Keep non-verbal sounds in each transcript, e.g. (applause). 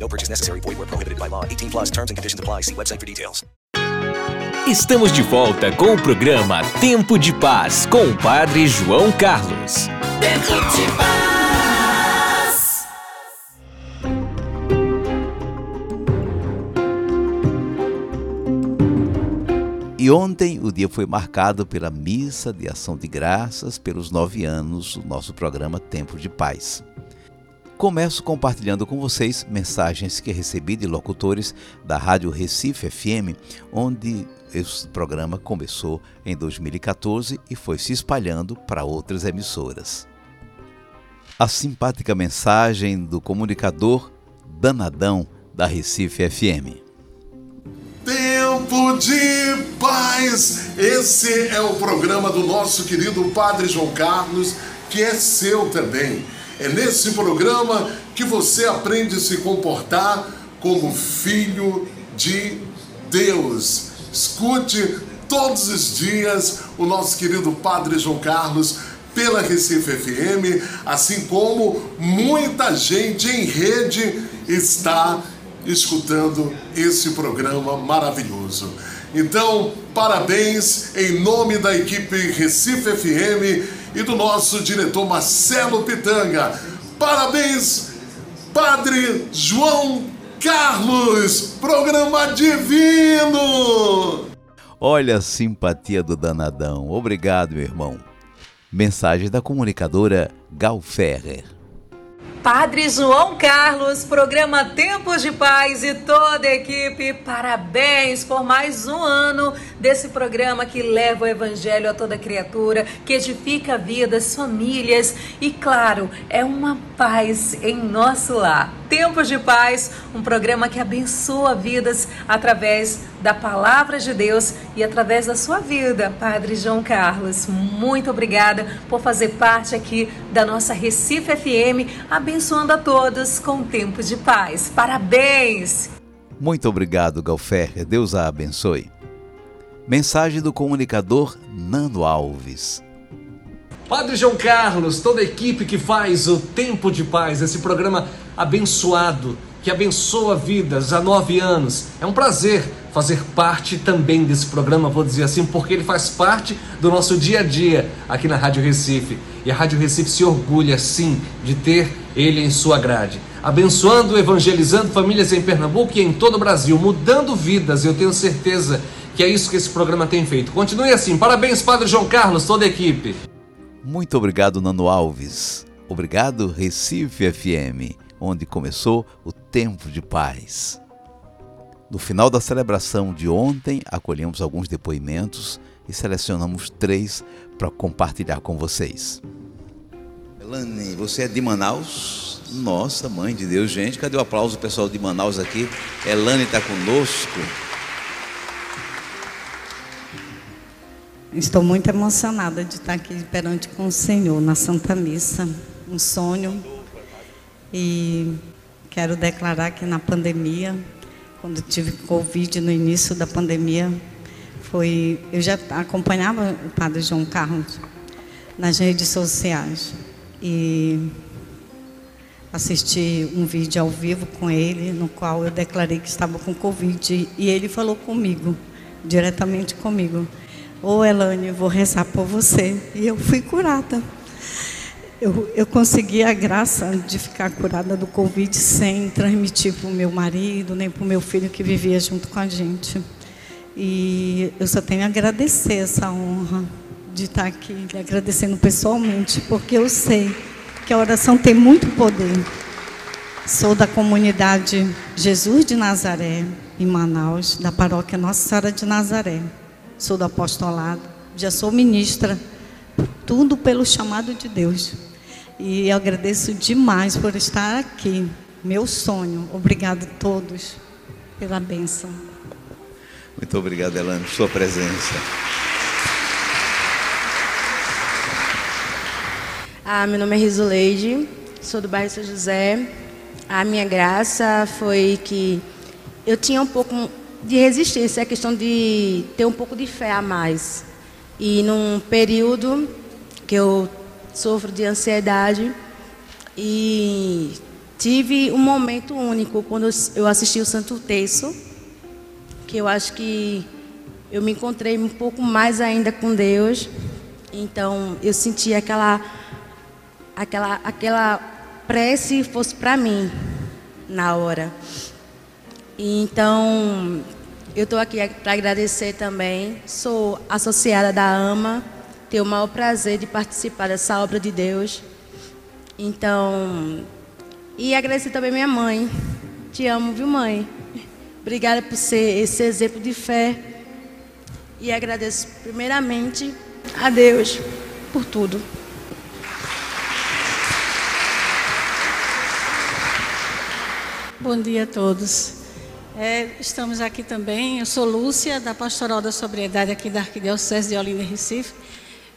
No purchase necessary. Void where prohibited by law. 18 plus terms and conditions apply. See website for details. Estamos de volta com o programa Tempo de Paz com o Padre João Carlos. Tempo de paz. E ontem o dia foi marcado pela missa de ação de graças pelos nove anos do nosso programa Tempo de Paz. Começo compartilhando com vocês mensagens que recebi de locutores da Rádio Recife FM, onde esse programa começou em 2014 e foi se espalhando para outras emissoras. A simpática mensagem do comunicador Danadão da Recife FM. Tempo de paz! Esse é o programa do nosso querido Padre João Carlos, que é seu também. É nesse programa que você aprende a se comportar como filho de Deus. Escute todos os dias o nosso querido Padre João Carlos pela Recife FM, assim como muita gente em rede está escutando esse programa maravilhoso. Então, parabéns em nome da equipe Recife FM e do nosso diretor Marcelo Pitanga. Parabéns, Padre João Carlos, programa divino! Olha a simpatia do danadão. Obrigado, meu irmão. Mensagem da comunicadora Gal Ferrer. Padre João Carlos, programa Tempos de Paz e toda a equipe, parabéns por mais um ano desse programa que leva o Evangelho a toda criatura, que edifica vidas, famílias e, claro, é uma paz em nosso lar. Tempos de Paz, um programa que abençoa vidas através da palavra de Deus e através da sua vida, Padre João Carlos. Muito obrigada por fazer parte aqui da nossa Recife FM, abençoando a todos com tempo de paz. Parabéns! Muito obrigado, Galfer. Deus a abençoe. Mensagem do comunicador Nando Alves. Padre João Carlos, toda a equipe que faz o Tempo de Paz, esse programa abençoado, que abençoa vidas há nove anos. É um prazer fazer parte também desse programa, vou dizer assim, porque ele faz parte do nosso dia a dia aqui na Rádio Recife. E a Rádio Recife se orgulha, sim, de ter ele em sua grade. Abençoando, evangelizando famílias em Pernambuco e em todo o Brasil, mudando vidas, eu tenho certeza que é isso que esse programa tem feito. Continue assim. Parabéns, Padre João Carlos, toda a equipe. Muito obrigado, Nano Alves. Obrigado, Recife FM, onde começou o tempo de paz. No final da celebração de ontem, acolhemos alguns depoimentos e selecionamos três para compartilhar com vocês. Elane, você é de Manaus? Nossa, mãe de Deus, gente, cadê o aplauso do pessoal de Manaus aqui? Elane está conosco. Estou muito emocionada de estar aqui perante com o Senhor na Santa Missa. Um sonho. E quero declarar que na pandemia, quando tive Covid no início da pandemia, foi. Eu já acompanhava o Padre João Carlos nas redes sociais. E assisti um vídeo ao vivo com ele, no qual eu declarei que estava com Covid. E ele falou comigo, diretamente comigo. Ô oh, Elane, vou rezar por você. E eu fui curada. Eu, eu consegui a graça de ficar curada do Covid sem transmitir para o meu marido, nem para o meu filho que vivia junto com a gente. E eu só tenho a agradecer essa honra de estar aqui, agradecendo pessoalmente, porque eu sei que a oração tem muito poder. Sou da comunidade Jesus de Nazaré, em Manaus, da paróquia Nossa Senhora de Nazaré sou do apostolado, já sou ministra, tudo pelo chamado de Deus. E agradeço demais por estar aqui. Meu sonho. Obrigado a todos pela bênção. Muito obrigado, Elane, por sua presença. Ah, meu nome é Rizuleide, sou do bairro São José. A minha graça foi que eu tinha um pouco de resistência, a questão de ter um pouco de fé a mais. E num período que eu sofro de ansiedade e tive um momento único quando eu assisti o Santo Terço, que eu acho que eu me encontrei um pouco mais ainda com Deus. Então eu senti aquela aquela aquela prece fosse para mim na hora. Então eu estou aqui para agradecer também. Sou associada da AMA, tenho o maior prazer de participar dessa obra de Deus. Então, e agradecer também minha mãe. Te amo, viu, mãe? Obrigada por ser esse exemplo de fé. E agradeço primeiramente a Deus por tudo. Bom dia a todos. É, estamos aqui também, eu sou Lúcia, da Pastoral da Sobriedade aqui da Arquidiocese de Olinda e Recife.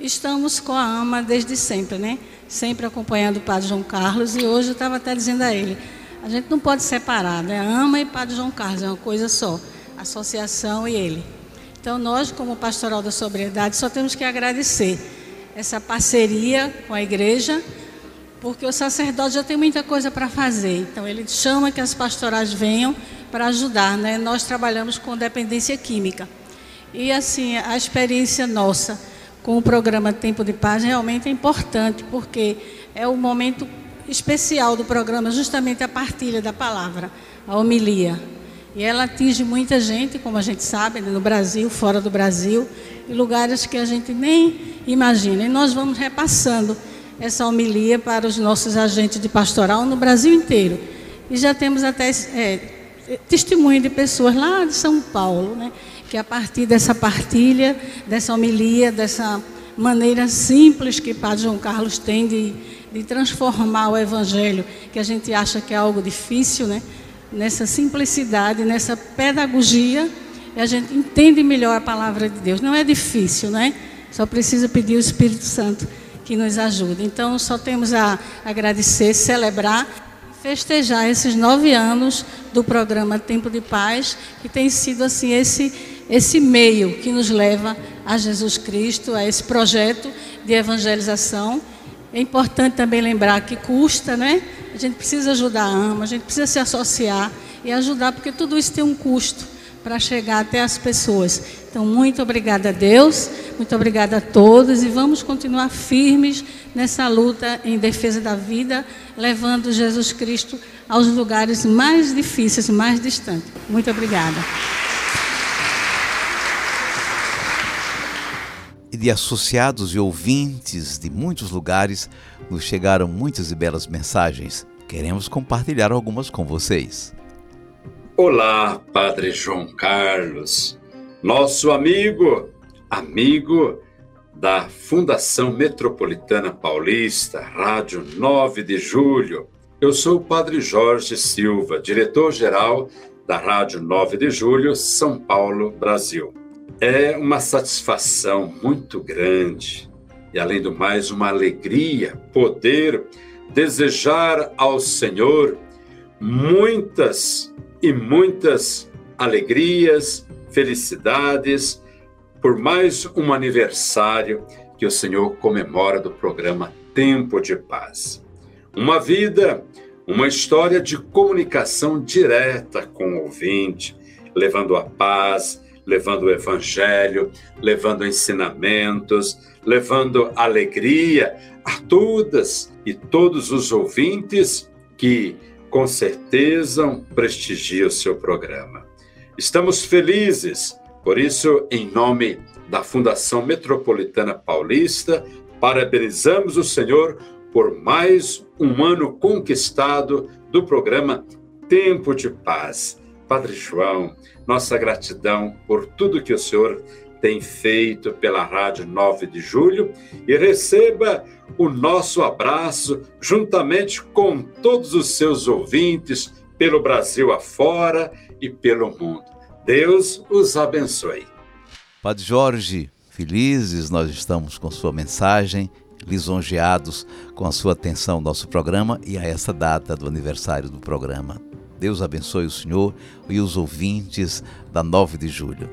Estamos com a AMA desde sempre, né? Sempre acompanhando o Padre João Carlos e hoje eu estava até dizendo a ele, a gente não pode separar, né? AMA e Padre João Carlos é uma coisa só, associação e ele. Então nós, como Pastoral da Sobriedade, só temos que agradecer essa parceria com a igreja, porque o sacerdote já tem muita coisa para fazer. Então ele chama que as pastorais venham para ajudar, né? Nós trabalhamos com dependência química. E assim, a experiência nossa com o programa Tempo de Paz realmente é importante, porque é o momento especial do programa, justamente a partilha da palavra, a homilia. E ela atinge muita gente, como a gente sabe, né, no Brasil, fora do Brasil, em lugares que a gente nem imagina. E nós vamos repassando essa homilia para os nossos agentes de pastoral no Brasil inteiro. E já temos até é, testemunho de pessoas lá de São Paulo, né, que a partir dessa partilha, dessa homilia, dessa maneira simples que Padre João Carlos tem de, de transformar o Evangelho, que a gente acha que é algo difícil, né, nessa simplicidade, nessa pedagogia, a gente entende melhor a palavra de Deus. Não é difícil, né? Só precisa pedir o Espírito Santo que nos ajude. Então, só temos a agradecer, celebrar festejar esses nove anos do programa Tempo de Paz, que tem sido assim esse esse meio que nos leva a Jesus Cristo, a esse projeto de evangelização. É importante também lembrar que custa, né? A gente precisa ajudar a AMA, a gente precisa se associar e ajudar, porque tudo isso tem um custo para chegar até as pessoas. Então, muito obrigada a Deus, muito obrigada a todos e vamos continuar firmes nessa luta em defesa da vida, levando Jesus Cristo aos lugares mais difíceis, mais distantes. Muito obrigada. De associados e ouvintes de muitos lugares, nos chegaram muitas e belas mensagens. Queremos compartilhar algumas com vocês. Olá, Padre João Carlos, nosso amigo, amigo da Fundação Metropolitana Paulista, Rádio 9 de Julho. Eu sou o Padre Jorge Silva, diretor-geral da Rádio 9 de Julho, São Paulo, Brasil. É uma satisfação muito grande e, além do mais, uma alegria poder desejar ao Senhor muitas e muitas alegrias, felicidades por mais um aniversário que o Senhor comemora do programa Tempo de Paz. Uma vida, uma história de comunicação direta com o ouvinte, levando a paz, levando o evangelho, levando ensinamentos, levando alegria a todas e todos os ouvintes que com certeza prestigia o seu programa. Estamos felizes, por isso, em nome da Fundação Metropolitana Paulista, parabenizamos o Senhor por mais um ano conquistado do programa Tempo de Paz. Padre João, nossa gratidão por tudo que o Senhor tem feito pela Rádio 9 de Julho e receba o nosso abraço juntamente com todos os seus ouvintes pelo Brasil afora e pelo mundo. Deus os abençoe. Padre Jorge, felizes nós estamos com sua mensagem, lisonjeados com a sua atenção ao nosso programa e a essa data do aniversário do programa. Deus abençoe o senhor e os ouvintes da 9 de julho.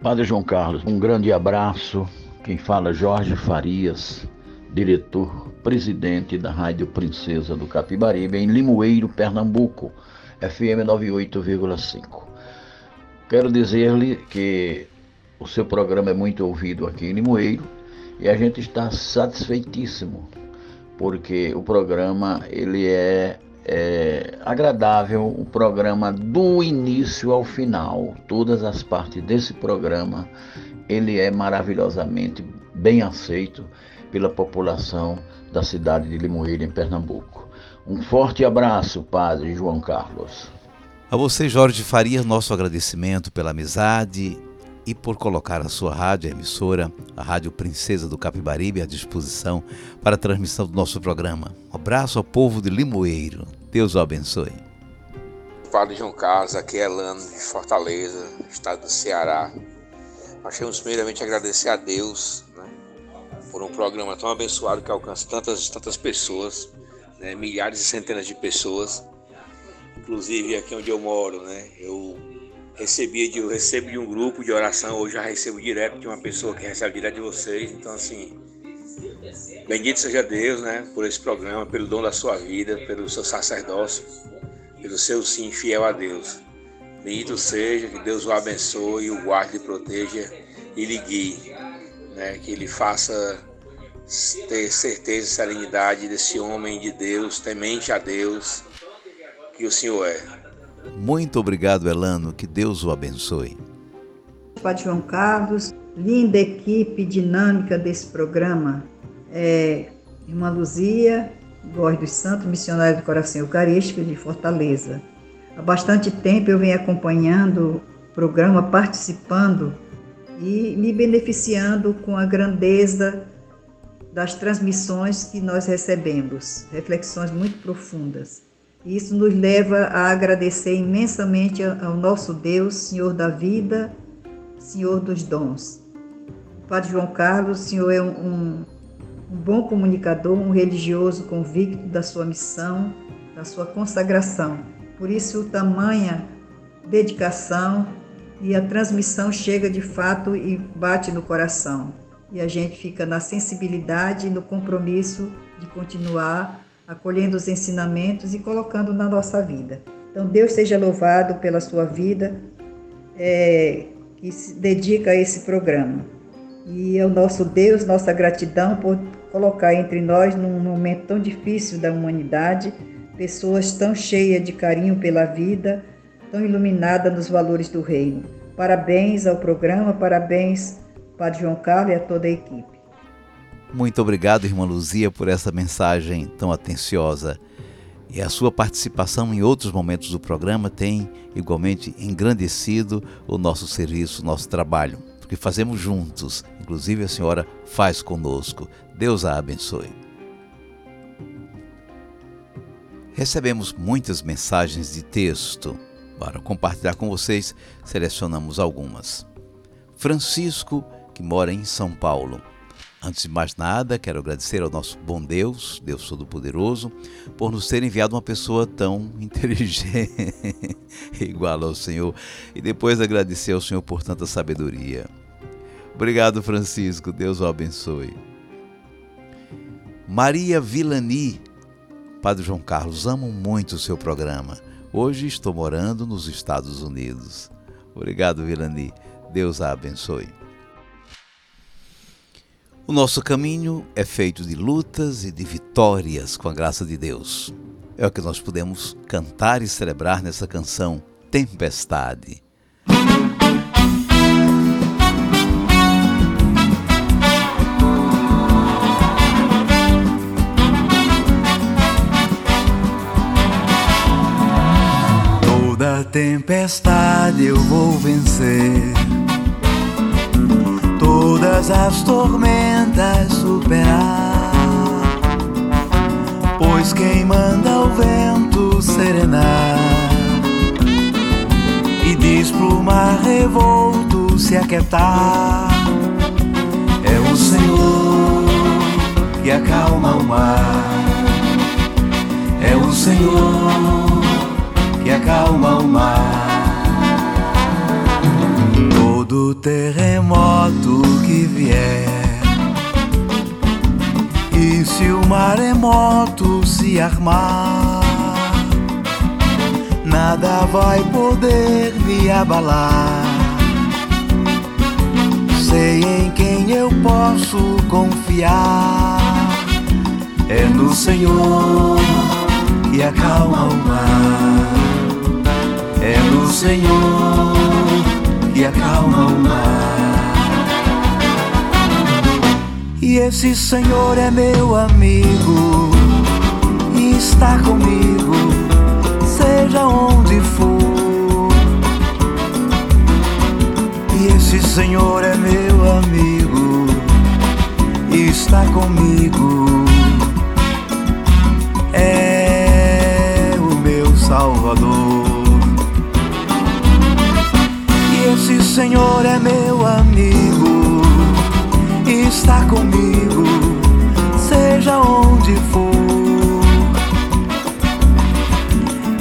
Padre João Carlos, um grande abraço. Quem fala é Jorge Farias, diretor, presidente da Rádio Princesa do Capibaribe, em Limoeiro, Pernambuco, FM 98,5. Quero dizer-lhe que o seu programa é muito ouvido aqui em Limoeiro e a gente está satisfeitíssimo, porque o programa ele é, é agradável, o programa do início ao final, todas as partes desse programa, ele é maravilhosamente bem aceito pela população da cidade de Limoeiro, em Pernambuco. Um forte abraço, Padre João Carlos. A você, Jorge Faria, nosso agradecimento pela amizade e por colocar a sua rádio, a emissora, a Rádio Princesa do Capibaribe, à disposição para a transmissão do nosso programa. Um abraço ao povo de Limoeiro. Deus o abençoe. Padre João Carlos, aqui é Lano de Fortaleza, estado do Ceará. Nós temos primeiramente agradecer a Deus por um programa tão abençoado que alcança tantas, tantas pessoas, né, milhares e centenas de pessoas. Inclusive aqui onde eu moro, né, eu recebi de, eu recebo de um grupo de oração, hoje já recebo direto de uma pessoa que recebe direto de vocês. Então assim, bendito seja Deus, né, por esse programa, pelo dom da sua vida, pelo seu sacerdócio, pelo seu sim fiel a Deus. Bendito seja, que Deus o abençoe, o guarde, e proteja e lhe guie né, que ele faça ter certeza e serenidade desse homem de Deus, temente a Deus, que o Senhor é. Muito obrigado, Elano, que Deus o abençoe. Padre João Carlos, linda equipe dinâmica desse programa. É, Irmã Luzia, Voz dos Santos, missionária do Coração Eucarístico de Fortaleza. Há bastante tempo eu venho acompanhando o programa, participando e me beneficiando com a grandeza das transmissões que nós recebemos, reflexões muito profundas. Isso nos leva a agradecer imensamente ao nosso Deus, Senhor da vida, Senhor dos dons. Padre João Carlos, o Senhor é um bom comunicador, um religioso convicto da sua missão, da sua consagração. Por isso, tamanha dedicação e a transmissão chega de fato e bate no coração. E a gente fica na sensibilidade e no compromisso de continuar acolhendo os ensinamentos e colocando na nossa vida. Então, Deus seja louvado pela sua vida é, que se dedica a esse programa. E é o nosso Deus, nossa gratidão por colocar entre nós, num momento tão difícil da humanidade, pessoas tão cheias de carinho pela vida, tão iluminada nos valores do reino. Parabéns ao programa, parabéns Padre João Carlos e a toda a equipe. Muito obrigado, irmã Luzia, por essa mensagem tão atenciosa. E a sua participação em outros momentos do programa tem igualmente engrandecido o nosso serviço, o nosso trabalho, porque fazemos juntos. Inclusive a senhora faz conosco. Deus a abençoe. Recebemos muitas mensagens de texto para compartilhar com vocês, selecionamos algumas. Francisco, que mora em São Paulo. Antes de mais nada, quero agradecer ao nosso bom Deus, Deus Todo-Poderoso, por nos ter enviado uma pessoa tão (laughs) inteligente, igual ao Senhor, e depois agradecer ao Senhor por tanta sabedoria. Obrigado, Francisco, Deus o abençoe. Maria Vilani, Padre João Carlos, amo muito o seu programa. Hoje estou morando nos Estados Unidos. Obrigado, Vilani. Deus a abençoe. O nosso caminho é feito de lutas e de vitórias com a graça de Deus. É o que nós podemos cantar e celebrar nessa canção Tempestade. Tempestade eu vou vencer, todas as tormentas superar. Pois quem manda o vento serenar e diz pro mar revolto se aquietar. É o Senhor que acalma o mar. É o Senhor que acalma o mar. Todo terremoto que vier. E se o maremoto se armar, nada vai poder me abalar. Sei em quem eu posso confiar. É no Senhor que acalma o mar. É no Senhor que acalma o mar. E esse Senhor é meu amigo e está comigo, seja onde for. E esse Senhor é meu amigo e está comigo. É o meu Salvador. Esse Senhor é meu amigo está comigo, seja onde for.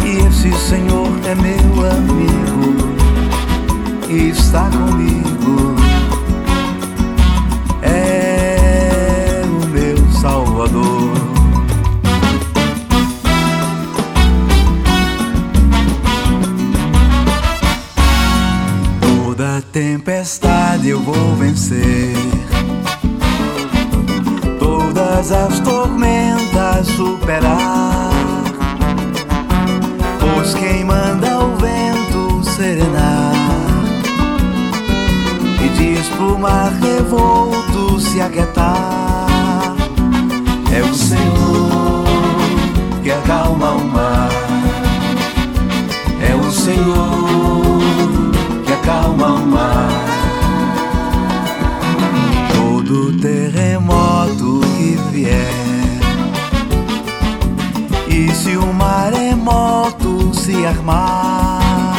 E esse Senhor é meu amigo está comigo. As tormentas superar. Pois quem manda o vento serenar e diz pro mar revolto se aquietar. É o Senhor que acalma o mar. É o Senhor maremoto se armar,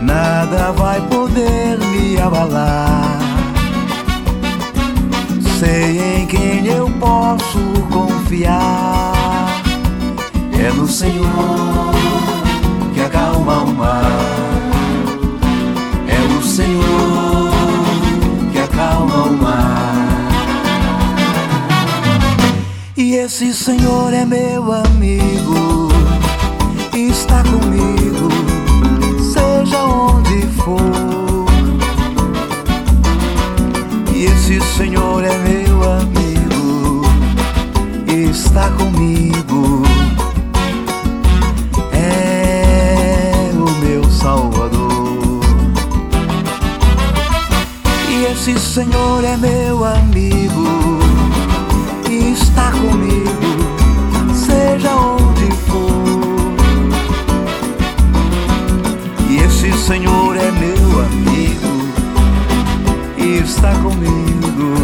nada vai poder me abalar. Sei em quem eu posso confiar. É no Senhor que acalma o mar. É o Senhor E esse Senhor é meu amigo, está comigo, seja onde for. E esse Senhor é meu amigo, está comigo. É o meu Salvador. E esse Senhor é meu amigo, comigo, seja onde for. E esse Senhor é meu amigo, está comigo.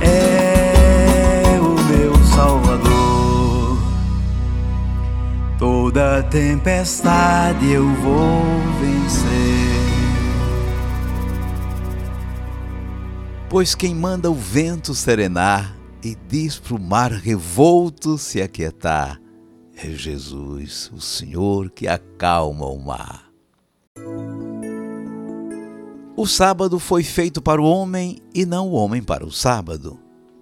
É o meu Salvador. Toda tempestade eu vou vencer. Pois quem manda o vento serenar e diz pro mar revolto se aquietar é Jesus, o Senhor que acalma o mar. O sábado foi feito para o homem e não o homem para o sábado.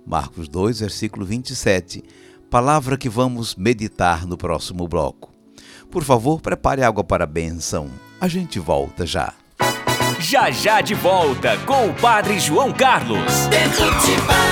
Marcos 2, versículo 27, palavra que vamos meditar no próximo bloco. Por favor, prepare água para a benção. A gente volta já. Já já de volta com o Padre João Carlos. Tempo